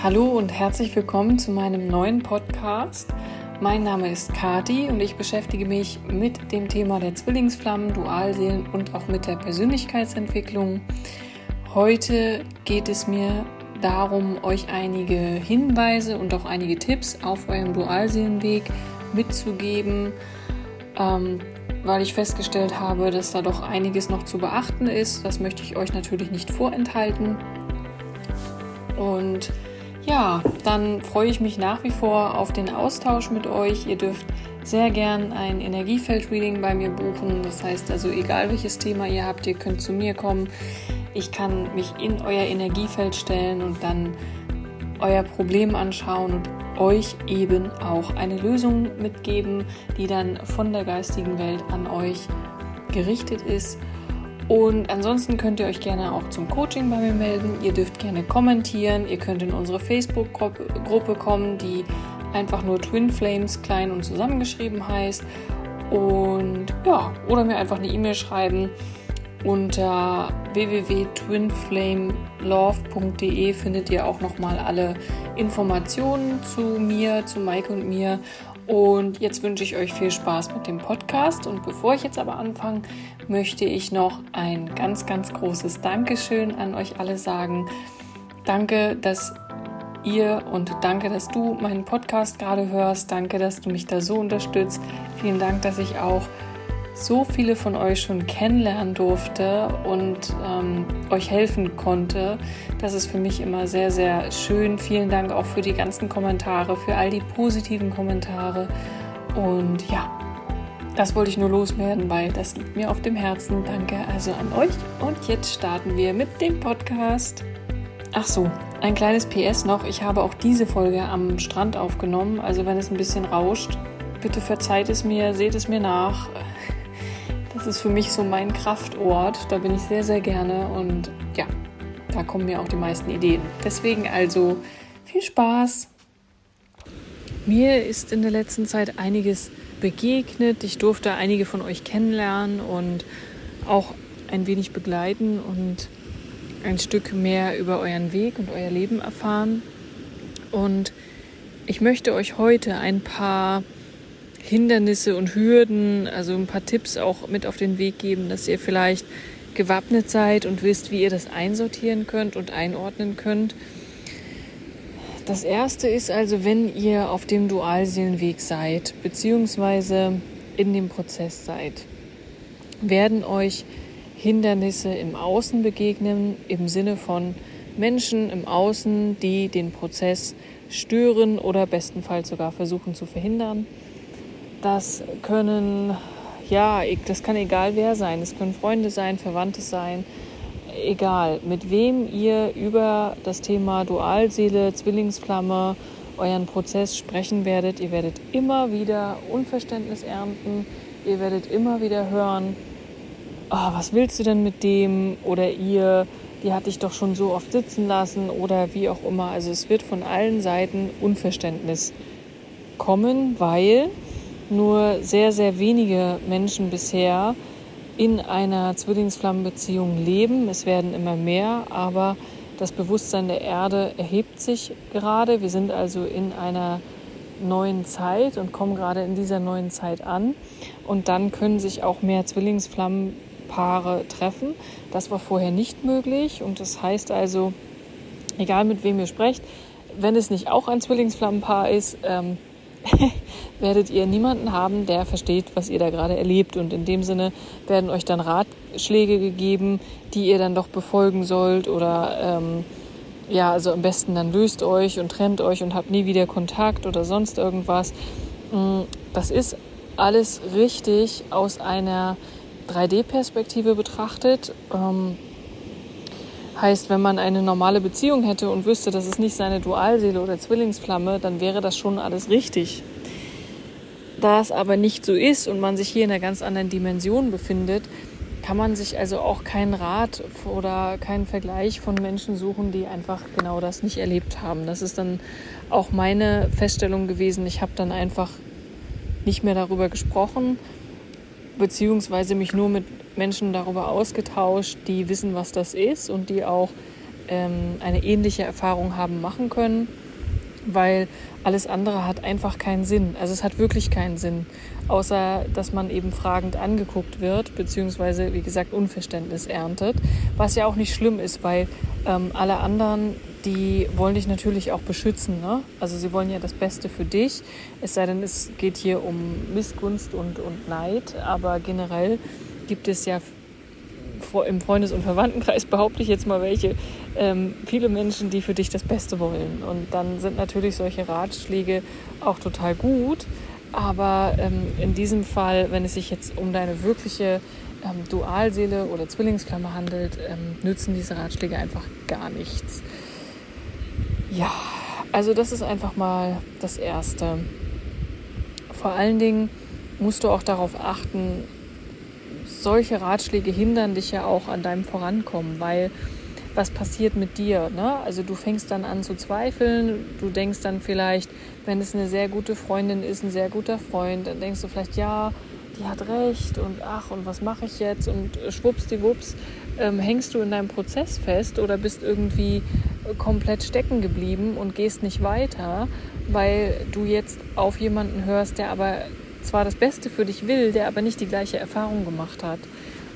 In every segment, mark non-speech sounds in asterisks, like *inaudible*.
Hallo und herzlich willkommen zu meinem neuen Podcast. Mein Name ist Kati und ich beschäftige mich mit dem Thema der Zwillingsflammen, Dualseelen und auch mit der Persönlichkeitsentwicklung. Heute geht es mir darum, euch einige Hinweise und auch einige Tipps auf eurem Dualseelenweg mitzugeben, ähm, weil ich festgestellt habe, dass da doch einiges noch zu beachten ist. Das möchte ich euch natürlich nicht vorenthalten. Und ja, dann freue ich mich nach wie vor auf den Austausch mit euch. Ihr dürft sehr gern ein Energiefeld-Reading bei mir buchen. Das heißt also, egal welches Thema ihr habt, ihr könnt zu mir kommen. Ich kann mich in euer Energiefeld stellen und dann euer Problem anschauen und euch eben auch eine Lösung mitgeben, die dann von der geistigen Welt an euch gerichtet ist. Und ansonsten könnt ihr euch gerne auch zum Coaching bei mir melden. Ihr dürft gerne kommentieren. Ihr könnt in unsere Facebook-Gruppe kommen, die einfach nur Twin Flames klein und zusammengeschrieben heißt. Und ja, oder mir einfach eine E-Mail schreiben. Unter www.twinflamelove.de findet ihr auch nochmal alle Informationen zu mir, zu Mike und mir und jetzt wünsche ich euch viel Spaß mit dem Podcast. Und bevor ich jetzt aber anfange, möchte ich noch ein ganz, ganz großes Dankeschön an euch alle sagen. Danke, dass ihr und danke, dass du meinen Podcast gerade hörst. Danke, dass du mich da so unterstützt. Vielen Dank, dass ich auch so viele von euch schon kennenlernen durfte und ähm, euch helfen konnte. Das ist für mich immer sehr, sehr schön. Vielen Dank auch für die ganzen Kommentare, für all die positiven Kommentare. Und ja, das wollte ich nur loswerden, weil das liegt mir auf dem Herzen. Danke also an euch. Und jetzt starten wir mit dem Podcast. Ach so, ein kleines PS noch. Ich habe auch diese Folge am Strand aufgenommen. Also wenn es ein bisschen rauscht, bitte verzeiht es mir, seht es mir nach. Das ist für mich so mein Kraftort. Da bin ich sehr, sehr gerne und ja, da kommen mir auch die meisten Ideen. Deswegen also viel Spaß. Mir ist in der letzten Zeit einiges begegnet. Ich durfte einige von euch kennenlernen und auch ein wenig begleiten und ein Stück mehr über euren Weg und euer Leben erfahren. Und ich möchte euch heute ein paar Hindernisse und Hürden, also ein paar Tipps auch mit auf den Weg geben, dass ihr vielleicht gewappnet seid und wisst, wie ihr das einsortieren könnt und einordnen könnt. Das erste ist also, wenn ihr auf dem Dualseelenweg seid, beziehungsweise in dem Prozess seid, werden euch Hindernisse im Außen begegnen, im Sinne von Menschen im Außen, die den Prozess stören oder bestenfalls sogar versuchen zu verhindern. Das können, ja, das kann egal wer sein. Es können Freunde sein, Verwandte sein. Egal, mit wem ihr über das Thema Dualseele, Zwillingsflamme, euren Prozess sprechen werdet. Ihr werdet immer wieder Unverständnis ernten. Ihr werdet immer wieder hören, oh, was willst du denn mit dem? Oder ihr, die hat dich doch schon so oft sitzen lassen oder wie auch immer. Also es wird von allen Seiten Unverständnis kommen, weil nur sehr, sehr wenige Menschen bisher in einer Zwillingsflammenbeziehung leben. Es werden immer mehr, aber das Bewusstsein der Erde erhebt sich gerade. Wir sind also in einer neuen Zeit und kommen gerade in dieser neuen Zeit an. Und dann können sich auch mehr Zwillingsflammenpaare treffen. Das war vorher nicht möglich. Und das heißt also, egal mit wem ihr sprecht, wenn es nicht auch ein Zwillingsflammenpaar ist, ähm, *laughs* werdet ihr niemanden haben, der versteht, was ihr da gerade erlebt. Und in dem Sinne werden euch dann Ratschläge gegeben, die ihr dann doch befolgen sollt oder ähm, ja, also am besten dann löst euch und trennt euch und habt nie wieder Kontakt oder sonst irgendwas. Mm, das ist alles richtig aus einer 3D-Perspektive betrachtet. Ähm, heißt, wenn man eine normale Beziehung hätte und wüsste, das ist nicht seine Dualseele oder Zwillingsflamme, dann wäre das schon alles richtig. Da es aber nicht so ist und man sich hier in einer ganz anderen Dimension befindet, kann man sich also auch keinen Rat oder keinen Vergleich von Menschen suchen, die einfach genau das nicht erlebt haben. Das ist dann auch meine Feststellung gewesen. Ich habe dann einfach nicht mehr darüber gesprochen, beziehungsweise mich nur mit Menschen darüber ausgetauscht, die wissen, was das ist und die auch ähm, eine ähnliche Erfahrung haben machen können, weil alles andere hat einfach keinen Sinn. Also es hat wirklich keinen Sinn, außer dass man eben fragend angeguckt wird, beziehungsweise wie gesagt Unverständnis erntet, was ja auch nicht schlimm ist, weil ähm, alle anderen, die wollen dich natürlich auch beschützen. Ne? Also sie wollen ja das Beste für dich, es sei denn, es geht hier um Missgunst und, und Neid, aber generell gibt es ja im Freundes- und Verwandtenkreis behaupte ich jetzt mal welche, ähm, viele Menschen, die für dich das Beste wollen. Und dann sind natürlich solche Ratschläge auch total gut. Aber ähm, in diesem Fall, wenn es sich jetzt um deine wirkliche ähm, Dualseele oder Zwillingsflamme handelt, ähm, nützen diese Ratschläge einfach gar nichts. Ja, also das ist einfach mal das Erste. Vor allen Dingen musst du auch darauf achten, solche Ratschläge hindern dich ja auch an deinem Vorankommen, weil was passiert mit dir? Ne? Also du fängst dann an zu zweifeln, du denkst dann vielleicht, wenn es eine sehr gute Freundin ist, ein sehr guter Freund, dann denkst du vielleicht, ja, die hat recht und ach, und was mache ich jetzt? Und schwuppsdiwupps ähm, hängst du in deinem Prozess fest oder bist irgendwie komplett stecken geblieben und gehst nicht weiter, weil du jetzt auf jemanden hörst, der aber zwar das Beste für dich will, der aber nicht die gleiche Erfahrung gemacht hat.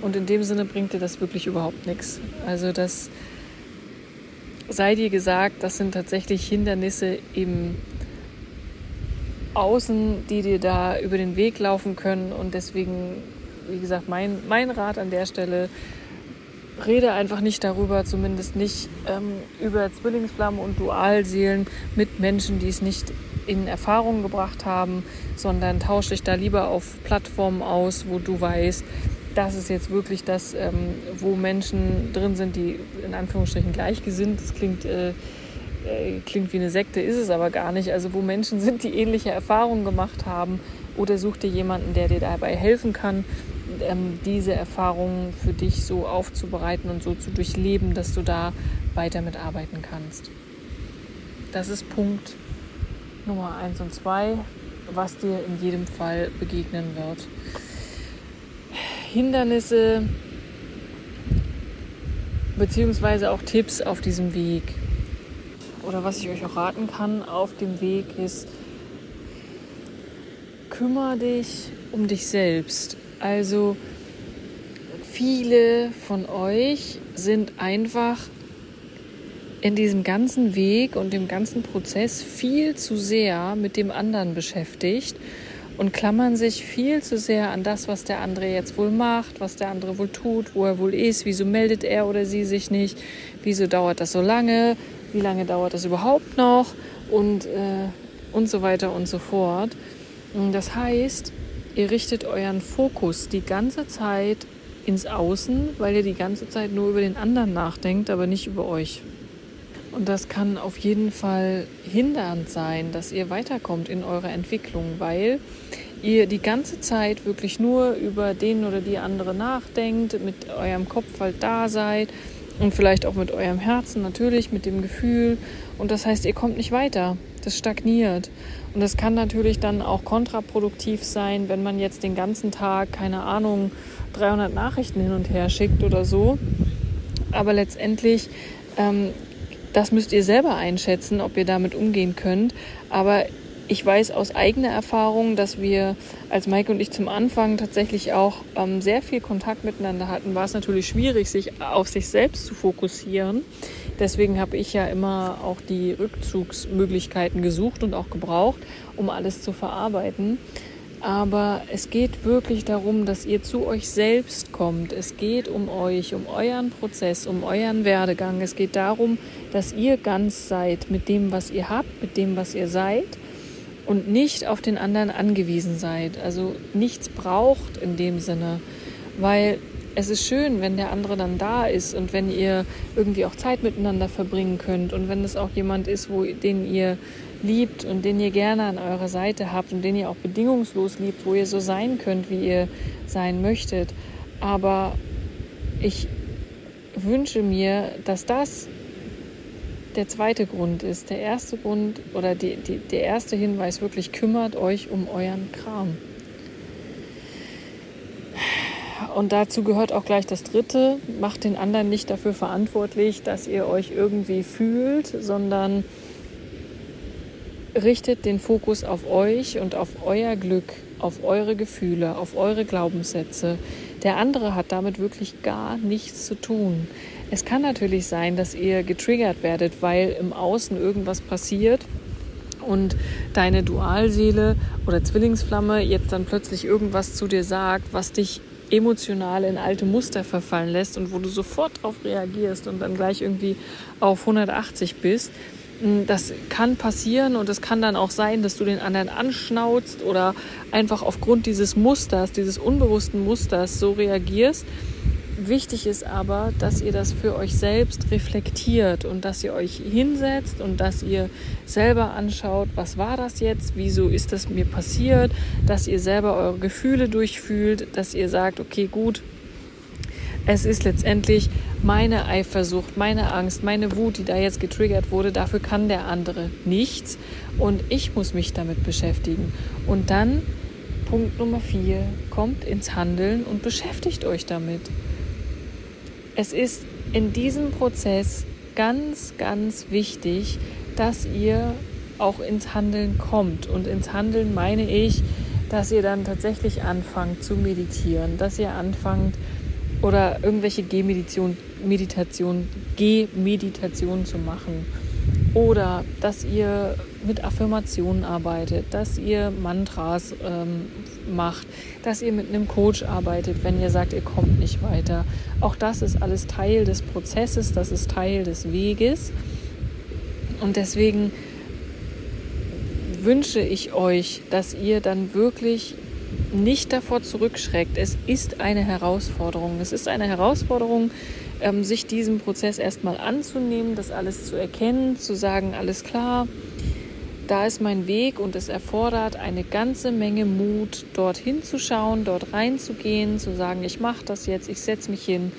Und in dem Sinne bringt dir das wirklich überhaupt nichts. Also das sei dir gesagt, das sind tatsächlich Hindernisse im Außen, die dir da über den Weg laufen können. Und deswegen, wie gesagt, mein, mein Rat an der Stelle, rede einfach nicht darüber, zumindest nicht ähm, über Zwillingsflammen und Dualseelen mit Menschen, die es nicht in Erfahrung gebracht haben, sondern tausche dich da lieber auf Plattformen aus, wo du weißt, das ist jetzt wirklich das, ähm, wo Menschen drin sind, die in Anführungsstrichen gleichgesinnt. Das klingt, äh, äh, klingt wie eine Sekte, ist es aber gar nicht. Also wo Menschen sind, die ähnliche Erfahrungen gemacht haben. Oder such dir jemanden, der dir dabei helfen kann, ähm, diese Erfahrungen für dich so aufzubereiten und so zu durchleben, dass du da weiter mitarbeiten kannst. Das ist Punkt Nummer 1 und 2, was dir in jedem Fall begegnen wird. Hindernisse beziehungsweise auch Tipps auf diesem Weg. Oder was ich euch auch raten kann auf dem Weg ist, kümmere dich um dich selbst. Also viele von euch sind einfach in diesem ganzen Weg und dem ganzen Prozess viel zu sehr mit dem anderen beschäftigt und klammern sich viel zu sehr an das, was der andere jetzt wohl macht, was der andere wohl tut, wo er wohl ist, wieso meldet er oder sie sich nicht, wieso dauert das so lange, wie lange dauert das überhaupt noch und, äh, und so weiter und so fort. Das heißt, ihr richtet euren Fokus die ganze Zeit ins Außen, weil ihr die ganze Zeit nur über den anderen nachdenkt, aber nicht über euch. Und das kann auf jeden Fall hindernd sein, dass ihr weiterkommt in eurer Entwicklung, weil ihr die ganze Zeit wirklich nur über den oder die andere nachdenkt, mit eurem Kopf halt da seid und vielleicht auch mit eurem Herzen natürlich, mit dem Gefühl. Und das heißt, ihr kommt nicht weiter. Das stagniert. Und das kann natürlich dann auch kontraproduktiv sein, wenn man jetzt den ganzen Tag, keine Ahnung, 300 Nachrichten hin und her schickt oder so. Aber letztendlich ähm, das müsst ihr selber einschätzen, ob ihr damit umgehen könnt. Aber ich weiß aus eigener Erfahrung, dass wir, als Maike und ich zum Anfang tatsächlich auch ähm, sehr viel Kontakt miteinander hatten, war es natürlich schwierig, sich auf sich selbst zu fokussieren. Deswegen habe ich ja immer auch die Rückzugsmöglichkeiten gesucht und auch gebraucht, um alles zu verarbeiten. Aber es geht wirklich darum, dass ihr zu euch selbst kommt. Es geht um euch, um euren Prozess, um euren Werdegang. Es geht darum, dass ihr ganz seid mit dem, was ihr habt, mit dem, was ihr seid und nicht auf den anderen angewiesen seid. Also nichts braucht in dem Sinne, weil es ist schön, wenn der andere dann da ist und wenn ihr irgendwie auch Zeit miteinander verbringen könnt und wenn es auch jemand ist, wo, den ihr liebt und den ihr gerne an eurer Seite habt und den ihr auch bedingungslos liebt, wo ihr so sein könnt, wie ihr sein möchtet. Aber ich wünsche mir, dass das der zweite Grund ist. Der erste Grund oder die, die, der erste Hinweis wirklich kümmert euch um euren Kram. Und dazu gehört auch gleich das Dritte. Macht den anderen nicht dafür verantwortlich, dass ihr euch irgendwie fühlt, sondern richtet den Fokus auf euch und auf euer Glück, auf eure Gefühle, auf eure Glaubenssätze. Der andere hat damit wirklich gar nichts zu tun. Es kann natürlich sein, dass ihr getriggert werdet, weil im Außen irgendwas passiert und deine Dualseele oder Zwillingsflamme jetzt dann plötzlich irgendwas zu dir sagt, was dich emotional in alte Muster verfallen lässt und wo du sofort darauf reagierst und dann gleich irgendwie auf 180 bist. Hm, das kann passieren und es kann dann auch sein, dass du den anderen anschnauzt oder einfach aufgrund dieses Musters, dieses unbewussten Musters so reagierst Wichtig ist aber, dass ihr das für euch selbst reflektiert und dass ihr euch hinsetzt und dass ihr selber anschaut, was war das jetzt, wieso ist das mir passiert, dass ihr selber eure Gefühle durchfühlt, dass ihr sagt, okay, gut, es ist letztendlich meine Eifersucht, meine Angst, meine Wut, die da jetzt getriggert wurde, dafür kann der andere nichts und ich muss mich damit beschäftigen. Und dann, Punkt Nummer vier, kommt ins Handeln und beschäftigt euch damit. Es ist in diesem Prozess ganz, ganz wichtig, dass ihr auch ins Handeln kommt. Und ins Handeln meine ich, dass ihr dann tatsächlich anfangt zu meditieren, dass ihr anfangt oder irgendwelche Gehmeditation, Meditation, Gehmeditation zu machen oder dass ihr mit Affirmationen arbeitet, dass ihr Mantras ähm, macht, dass ihr mit einem Coach arbeitet, wenn ihr sagt, ihr kommt nicht weiter. Auch das ist alles Teil des Prozesses, das ist Teil des Weges. Und deswegen wünsche ich euch, dass ihr dann wirklich nicht davor zurückschreckt. Es ist eine Herausforderung. Es ist eine Herausforderung, ähm, sich diesem Prozess erstmal anzunehmen, das alles zu erkennen, zu sagen, alles klar, da ist mein Weg und es erfordert eine ganze Menge Mut, dorthin zu schauen, dort reinzugehen, zu sagen, ich mache das jetzt, ich setze mich hin,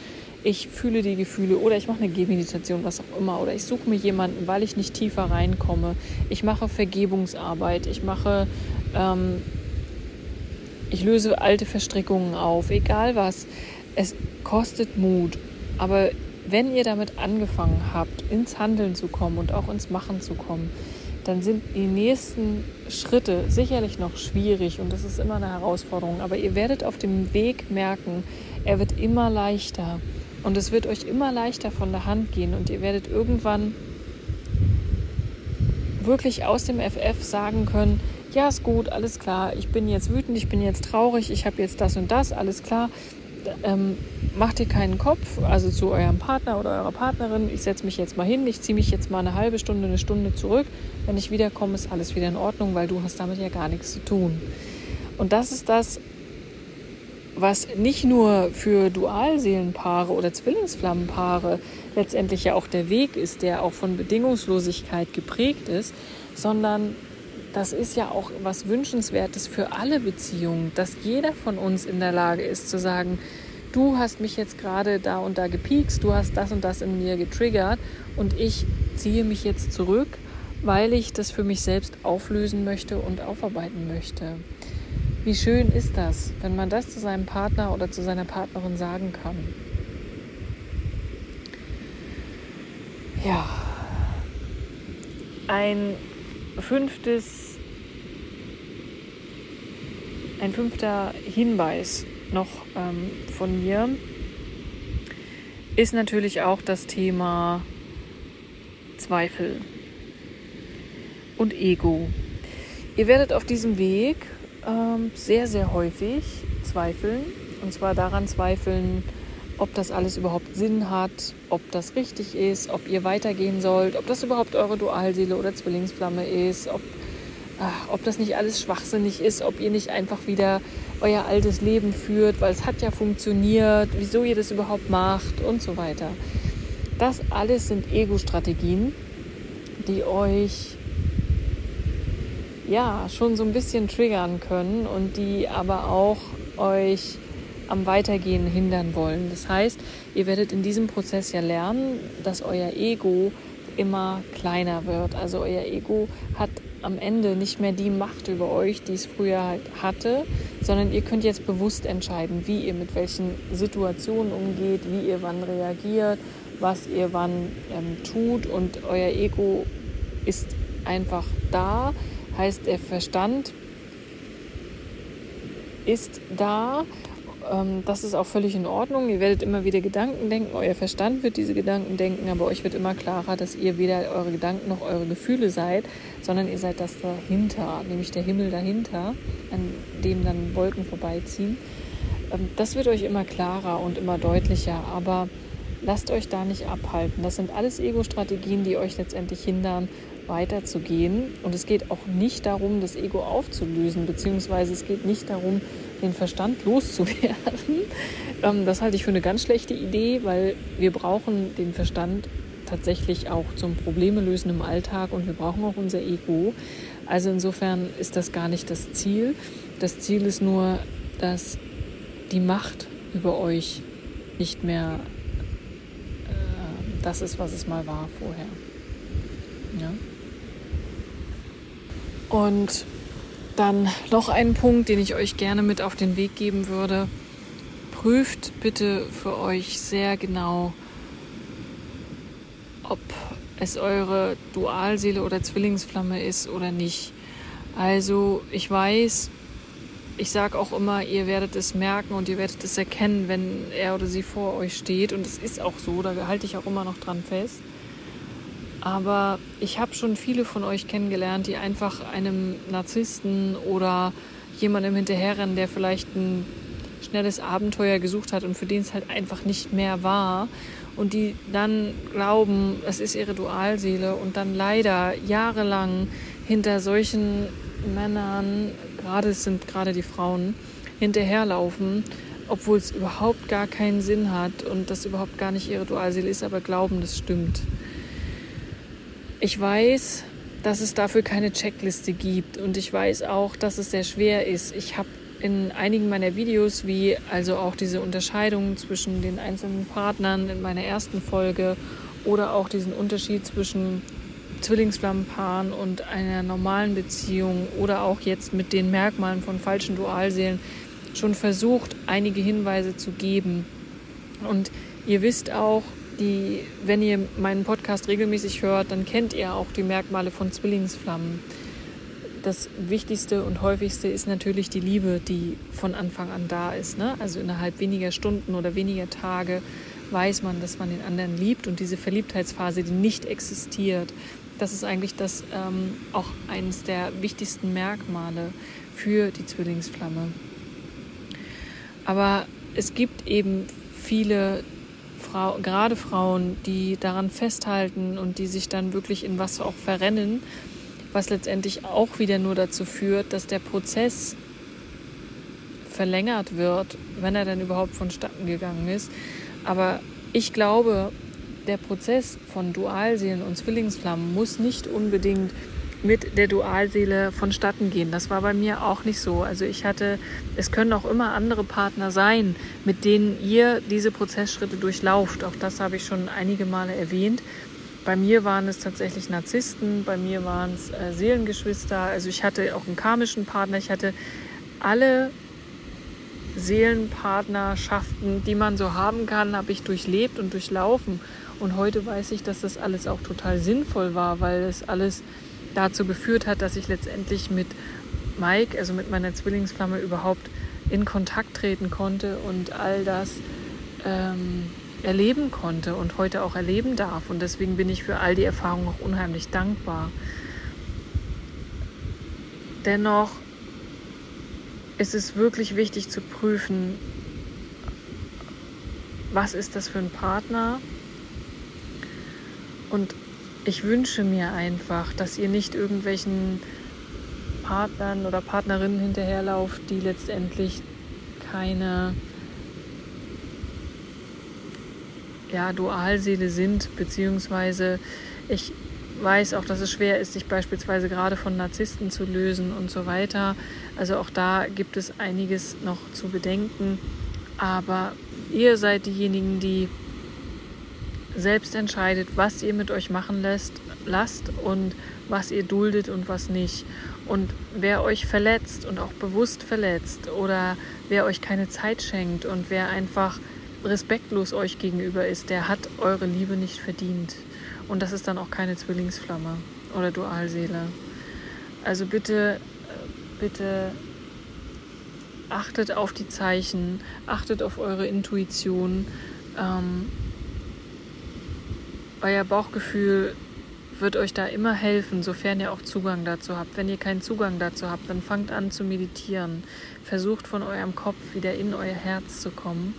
ich fühle die Gefühle oder ich mache eine Gehmeditation, was auch immer, oder ich suche mir jemanden, weil ich nicht tiefer reinkomme. Ich mache Vergebungsarbeit, ich mache, ähm, ich löse alte Verstrickungen auf, egal was. Es kostet Mut aber wenn ihr damit angefangen habt, ins Handeln zu kommen und auch ins Machen zu kommen, dann sind die nächsten Schritte sicherlich noch schwierig und das ist immer eine Herausforderung. Aber ihr werdet auf dem Weg merken, er wird immer leichter und es wird euch immer leichter von der Hand gehen und ihr werdet irgendwann wirklich aus dem FF sagen können, ja, ist gut, alles klar, ich bin jetzt wütend, ich bin jetzt traurig, ich habe jetzt das und das, alles klar. Ähm, macht ihr keinen Kopf, also zu eurem Partner oder eurer Partnerin, ich setze mich jetzt mal hin, ich ziehe mich jetzt mal eine halbe Stunde, eine Stunde zurück. Wenn ich wiederkomme, ist alles wieder in Ordnung, weil du hast damit ja gar nichts zu tun. Und das ist das, was nicht nur für Dualseelenpaare oder Zwillingsflammenpaare letztendlich ja auch der Weg ist, der auch von Bedingungslosigkeit geprägt ist, sondern das ist ja auch was Wünschenswertes für alle Beziehungen, dass jeder von uns in der Lage ist zu sagen, du hast mich jetzt gerade da und da gepiekst, du hast das und das in mir getriggert und ich ziehe mich jetzt zurück, weil ich das für mich selbst auflösen möchte und aufarbeiten möchte. Wie schön ist das, wenn man das zu seinem Partner oder zu seiner Partnerin sagen kann. Ja, ein fünftes, ein fünfter Hinweis noch ähm, von mir, ist natürlich auch das Thema Zweifel und Ego. Ihr werdet auf diesem Weg ähm, sehr, sehr häufig zweifeln. Und zwar daran zweifeln, ob das alles überhaupt Sinn hat, ob das richtig ist, ob ihr weitergehen sollt, ob das überhaupt eure Dualseele oder Zwillingsflamme ist, ob, ach, ob das nicht alles schwachsinnig ist, ob ihr nicht einfach wieder euer altes Leben führt, weil es hat ja funktioniert, wieso ihr das überhaupt macht und so weiter. Das alles sind Ego-Strategien, die euch ja schon so ein bisschen triggern können und die aber auch euch am Weitergehen hindern wollen. Das heißt, ihr werdet in diesem Prozess ja lernen, dass euer Ego immer kleiner wird. Also euer Ego hat am Ende nicht mehr die Macht über euch, die es früher halt hatte, sondern ihr könnt jetzt bewusst entscheiden, wie ihr mit welchen Situationen umgeht, wie ihr wann reagiert, was ihr wann ähm, tut und euer Ego ist einfach da, heißt der Verstand ist da. Ähm, das ist auch völlig in Ordnung. Ihr werdet immer wieder Gedanken denken, euer Verstand wird diese Gedanken denken, aber euch wird immer klarer, dass ihr weder eure Gedanken noch eure Gefühle seid, sondern ihr seid das dahinter, nämlich der Himmel dahinter, an dem dann Wolken vorbeiziehen. Ähm, das wird euch immer klarer und immer deutlicher, aber lasst euch da nicht abhalten. Das sind alles Ego-Strategien, die euch letztendlich hindern, weiterzugehen. Und es geht auch nicht darum, das Ego aufzulösen, beziehungsweise es geht nicht darum, den Verstand loszuwerden. *laughs* Ähm, das halte ich für eine ganz schlechte Idee, weil wir brauchen den Verstand tatsächlich auch zum Probleme lösen im Alltag und wir brauchen auch unser Ego. Also insofern ist das gar nicht das Ziel. Das Ziel ist nur, dass die Macht über euch nicht mehr äh, das ist, was es mal war vorher. Ja. Und dann noch ein Punkt, den ich euch gerne mit auf den Weg geben würde. Prüft bitte für euch sehr genau, ob es eure Dualseele oder Zwillingsflamme ist oder nicht. Also ich weiß, ich sage auch immer, ihr werdet es merken und ihr werdet es erkennen, wenn er oder sie vor euch steht. Und es ist auch so, da halte ich auch immer noch dran fest. Aber ich habe schon viele von euch kennengelernt, die einfach einem Narzissten oder jemandem hinterherrennen, der vielleicht ein schnelles Abenteuer gesucht hat und für den es halt einfach nicht mehr war. Und die dann glauben, es ist ihre Dualseele und dann leider jahrelang hinter solchen Männern, gerade es sind gerade die Frauen, hinterherlaufen, obwohl es überhaupt gar keinen Sinn hat und das überhaupt gar nicht ihre Dualseele ist, aber glauben, das stimmt. Ich weiß, dass es dafür keine Checkliste gibt und ich weiß auch, dass es sehr schwer ist. Ich habe in einigen meiner Videos, wie also auch diese Unterscheidung zwischen den einzelnen Partnern in meiner ersten Folge oder auch diesen Unterschied zwischen Zwillingsflammenpaaren und einer normalen Beziehung oder auch jetzt mit den Merkmalen von falschen Dualseelen schon versucht, einige Hinweise zu geben. Und ihr wisst auch, die, wenn ihr meinen Podcast regelmäßig hört, dann kennt ihr auch die Merkmale von Zwillingsflammen. Das Wichtigste und häufigste ist natürlich die Liebe, die von Anfang an da ist. Ne? Also innerhalb weniger Stunden oder weniger Tage weiß man, dass man den anderen liebt und diese Verliebtheitsphase, die nicht existiert, das ist eigentlich das ähm, auch eines der wichtigsten Merkmale für die Zwillingsflamme. Aber es gibt eben viele Frau, gerade Frauen, die daran festhalten und die sich dann wirklich in was auch verrennen, was letztendlich auch wieder nur dazu führt, dass der Prozess verlängert wird, wenn er dann überhaupt vonstatten gegangen ist. Aber ich glaube, der Prozess von Dualseelen und Zwillingsflammen muss nicht unbedingt mit der Dualseele vonstatten gehen. Das war bei mir auch nicht so. Also ich hatte, es können auch immer andere Partner sein, mit denen ihr diese Prozessschritte durchlauft. Auch das habe ich schon einige Male erwähnt. Bei mir waren es tatsächlich Narzissten, bei mir waren es äh, Seelengeschwister. Also ich hatte auch einen karmischen Partner. Ich hatte alle Seelenpartnerschaften, die man so haben kann, habe ich durchlebt und durchlaufen. Und heute weiß ich, dass das alles auch total sinnvoll war, weil es alles dazu geführt hat, dass ich letztendlich mit Mike, also mit meiner Zwillingsflamme, überhaupt in Kontakt treten konnte und all das ähm, erleben konnte und heute auch erleben darf. Und deswegen bin ich für all die Erfahrungen auch unheimlich dankbar. Dennoch ist es wirklich wichtig zu prüfen, was ist das für ein Partner und ich wünsche mir einfach, dass ihr nicht irgendwelchen Partnern oder Partnerinnen hinterherlauft, die letztendlich keine ja, Dualseele sind, beziehungsweise ich weiß auch, dass es schwer ist, sich beispielsweise gerade von Narzissten zu lösen und so weiter. Also auch da gibt es einiges noch zu bedenken. Aber ihr seid diejenigen, die selbst entscheidet, was ihr mit euch machen lässt, lasst und was ihr duldet und was nicht. Und wer euch verletzt und auch bewusst verletzt oder wer euch keine Zeit schenkt und wer einfach respektlos euch gegenüber ist, der hat eure Liebe nicht verdient. Und das ist dann auch keine Zwillingsflamme oder Dualseele. Also bitte, bitte achtet auf die Zeichen, achtet auf eure Intuition. Ähm, euer Bauchgefühl wird euch da immer helfen, sofern ihr auch Zugang dazu habt. Wenn ihr keinen Zugang dazu habt, dann fangt an zu meditieren. Versucht von eurem Kopf wieder in euer Herz zu kommen.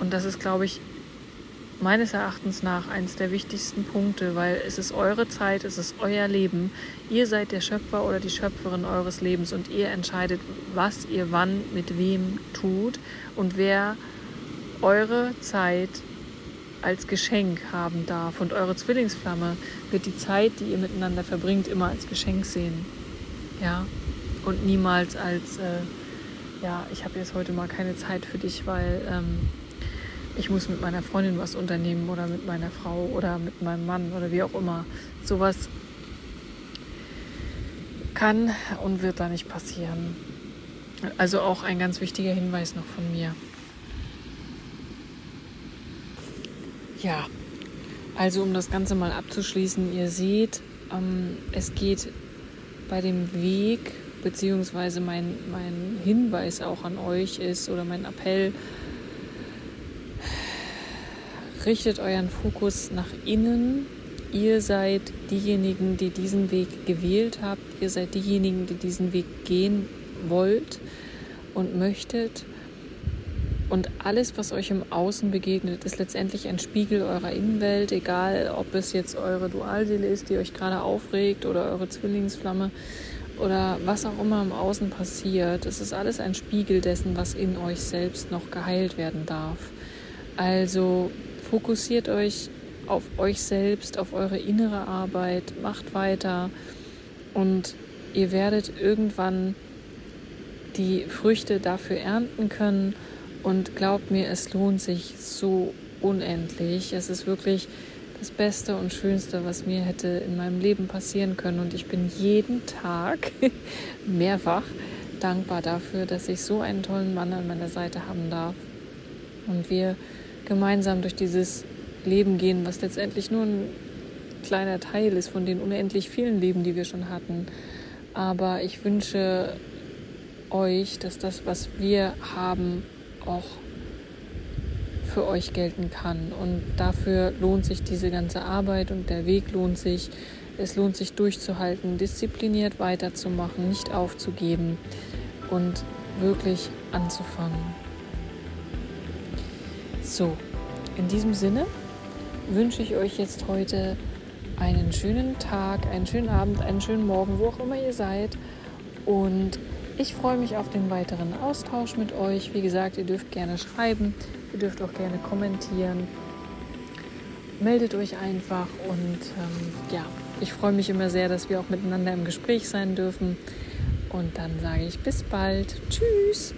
Und das ist, glaube ich, meines Erachtens nach eines der wichtigsten Punkte, weil es ist eure Zeit, es ist euer Leben. Ihr seid der Schöpfer oder die Schöpferin eures Lebens und ihr entscheidet, was ihr wann mit wem tut und wer eure Zeit als Geschenk haben darf. Und eure Zwillingsflamme wird die Zeit, die ihr miteinander verbringt, immer als Geschenk sehen. Ja, und niemals als, äh, ja, ich habe jetzt heute mal keine Zeit für dich, weil ähm, ich muss mit meiner Freundin was unternehmen oder mit meiner Frau oder mit meinem Mann oder wie auch immer. Sowas kann und wird da nicht passieren. Also auch ein ganz wichtiger Hinweis noch von mir. Ja, also um das Ganze mal abzuschließen, ihr seht, ähm, es geht bei dem Weg, beziehungsweise mein, mein Hinweis auch an euch ist oder mein Appell, richtet euren Fokus nach innen. Ihr seid diejenigen, die diesen Weg gewählt habt. Ihr seid diejenigen, die diesen Weg gehen wollt und möchtet. Und alles, was euch im Außen begegnet, ist letztendlich ein Spiegel eurer Innenwelt, egal ob es jetzt eure Dualseele ist, die euch gerade aufregt oder eure Zwillingsflamme oder was auch immer im Außen passiert. Es ist alles ein Spiegel dessen, was in euch selbst noch geheilt werden darf. Also Fokussiert euch auf euch selbst, auf eure innere Arbeit, macht weiter und ihr werdet irgendwann die Früchte dafür ernten können. Und glaubt mir, es lohnt sich so unendlich. Es ist wirklich das Beste und Schönste, was mir hätte in meinem Leben passieren können. Und ich bin jeden Tag *laughs* mehrfach dankbar dafür, dass ich so einen tollen Mann an meiner Seite haben darf. Und wir gemeinsam durch dieses Leben gehen, was letztendlich nur ein kleiner Teil ist von den unendlich vielen Leben, die wir schon hatten. Aber ich wünsche euch, dass das, was wir haben, auch für euch gelten kann. Und dafür lohnt sich diese ganze Arbeit und der Weg lohnt sich. Es lohnt sich durchzuhalten, diszipliniert weiterzumachen, nicht aufzugeben und wirklich anzufangen. So, in diesem Sinne wünsche ich euch jetzt heute einen schönen Tag, einen schönen Abend, einen schönen Morgen, wo auch immer ihr seid. Und ich freue mich auf den weiteren Austausch mit euch. Wie gesagt, ihr dürft gerne schreiben, ihr dürft auch gerne kommentieren. Meldet euch einfach und ähm, ja, ich freue mich immer sehr, dass wir auch miteinander im Gespräch sein dürfen. Und dann sage ich bis bald. Tschüss.